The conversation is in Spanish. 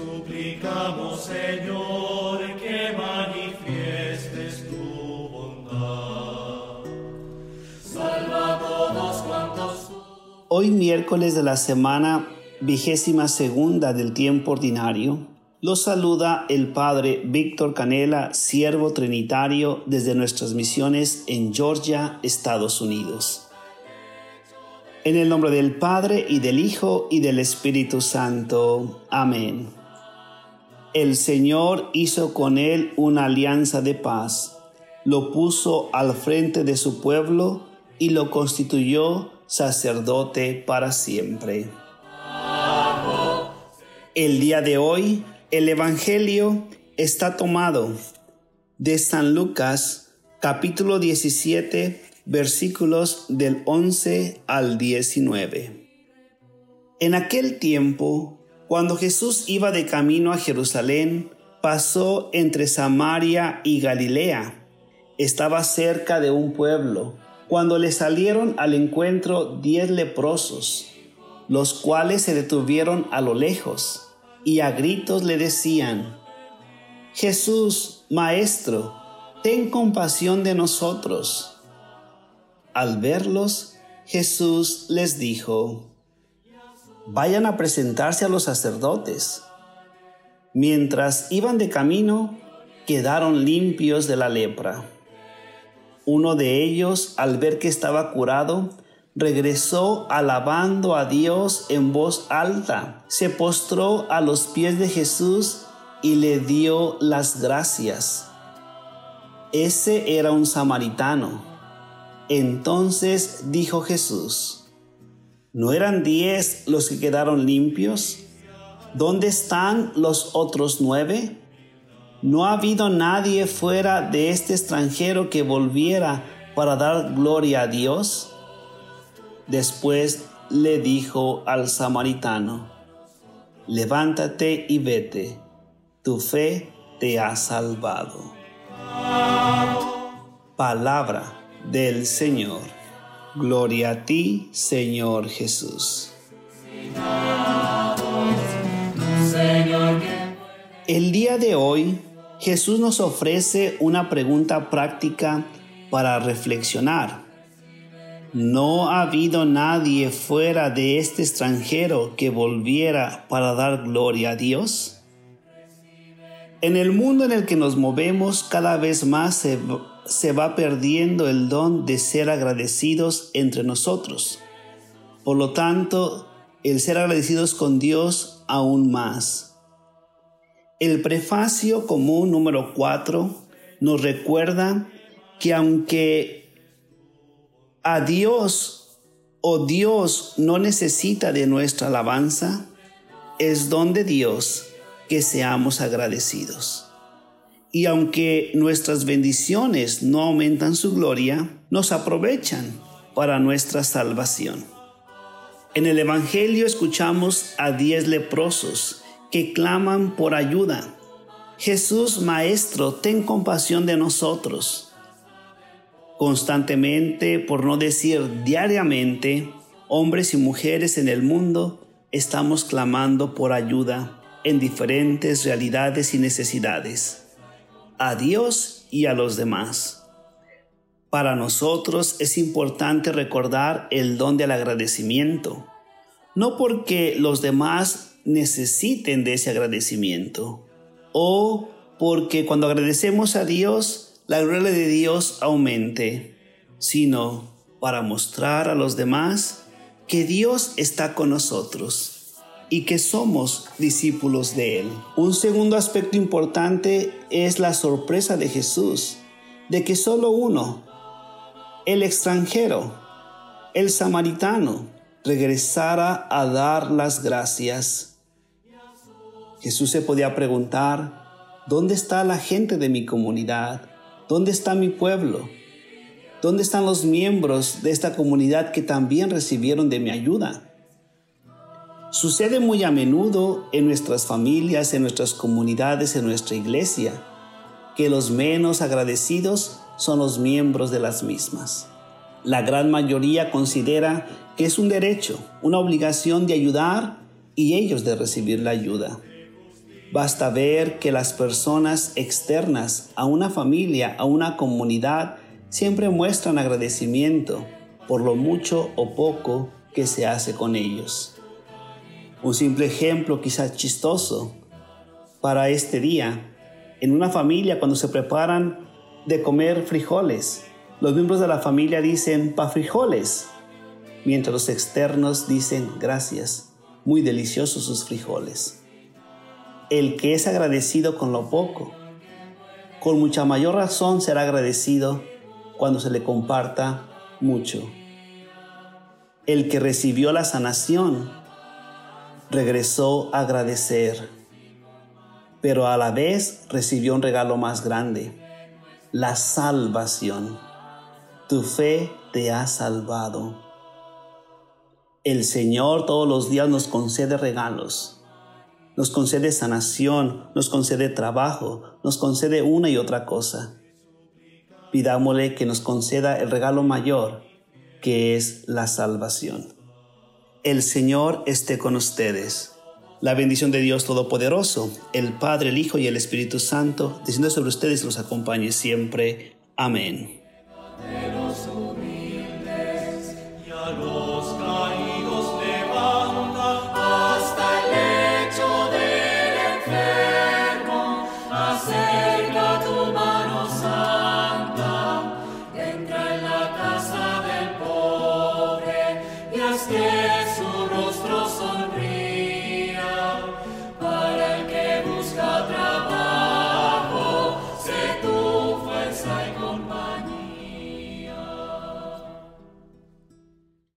suplicamos, Señor, que manifiestes tu bondad. Salva a todos cuantos. Hoy miércoles de la semana vigésima segunda del tiempo ordinario, los saluda el Padre Víctor Canela, siervo trinitario desde nuestras misiones en Georgia, Estados Unidos. En el nombre del Padre y del Hijo y del Espíritu Santo. Amén. El Señor hizo con él una alianza de paz, lo puso al frente de su pueblo y lo constituyó sacerdote para siempre. El día de hoy, el Evangelio está tomado de San Lucas, capítulo 17, versículos del 11 al 19. En aquel tiempo, cuando Jesús iba de camino a Jerusalén, pasó entre Samaria y Galilea. Estaba cerca de un pueblo, cuando le salieron al encuentro diez leprosos, los cuales se detuvieron a lo lejos y a gritos le decían, Jesús, Maestro, ten compasión de nosotros. Al verlos, Jesús les dijo, Vayan a presentarse a los sacerdotes. Mientras iban de camino, quedaron limpios de la lepra. Uno de ellos, al ver que estaba curado, regresó alabando a Dios en voz alta, se postró a los pies de Jesús y le dio las gracias. Ese era un samaritano. Entonces dijo Jesús, ¿no eran diez los que quedaron limpios? ¿Dónde están los otros nueve? No ha habido nadie fuera de este extranjero que volviera para dar gloria a Dios. Después le dijo al samaritano, levántate y vete, tu fe te ha salvado. Palabra del Señor. Gloria a ti, Señor Jesús. El día de hoy, Jesús nos ofrece una pregunta práctica para reflexionar. No ha habido nadie fuera de este extranjero que volviera para dar gloria a Dios. En el mundo en el que nos movemos cada vez más se, se va perdiendo el don de ser agradecidos entre nosotros. Por lo tanto, el ser agradecidos con Dios aún más. El prefacio común número 4 nos recuerda que aunque a Dios o Dios no necesita de nuestra alabanza, es don de Dios que seamos agradecidos. Y aunque nuestras bendiciones no aumentan su gloria, nos aprovechan para nuestra salvación. En el Evangelio escuchamos a diez leprosos que claman por ayuda. Jesús, Maestro, ten compasión de nosotros. Constantemente, por no decir diariamente, hombres y mujeres en el mundo estamos clamando por ayuda en diferentes realidades y necesidades a Dios y a los demás. Para nosotros es importante recordar el don del agradecimiento, no porque los demás necesiten de ese agradecimiento, o porque cuando agradecemos a Dios, la gloria de Dios aumente, sino para mostrar a los demás que Dios está con nosotros y que somos discípulos de Él. Un segundo aspecto importante es la sorpresa de Jesús, de que solo uno, el extranjero, el samaritano, regresara a dar las gracias. Jesús se podía preguntar, ¿dónde está la gente de mi comunidad? ¿Dónde está mi pueblo? ¿Dónde están los miembros de esta comunidad que también recibieron de mi ayuda? Sucede muy a menudo en nuestras familias, en nuestras comunidades, en nuestra iglesia, que los menos agradecidos son los miembros de las mismas. La gran mayoría considera que es un derecho, una obligación de ayudar y ellos de recibir la ayuda. Basta ver que las personas externas a una familia, a una comunidad, siempre muestran agradecimiento por lo mucho o poco que se hace con ellos. Un simple ejemplo quizás chistoso para este día. En una familia cuando se preparan de comer frijoles, los miembros de la familia dicen pa frijoles, mientras los externos dicen gracias, muy deliciosos sus frijoles el que es agradecido con lo poco, con mucha mayor razón será agradecido cuando se le comparta mucho. El que recibió la sanación regresó a agradecer, pero a la vez recibió un regalo más grande, la salvación. Tu fe te ha salvado. El Señor todos los días nos concede regalos nos concede sanación, nos concede trabajo, nos concede una y otra cosa. Pidámosle que nos conceda el regalo mayor, que es la salvación. El Señor esté con ustedes. La bendición de Dios Todopoderoso, el Padre, el Hijo y el Espíritu Santo, descienda sobre ustedes los acompañe siempre. Amén.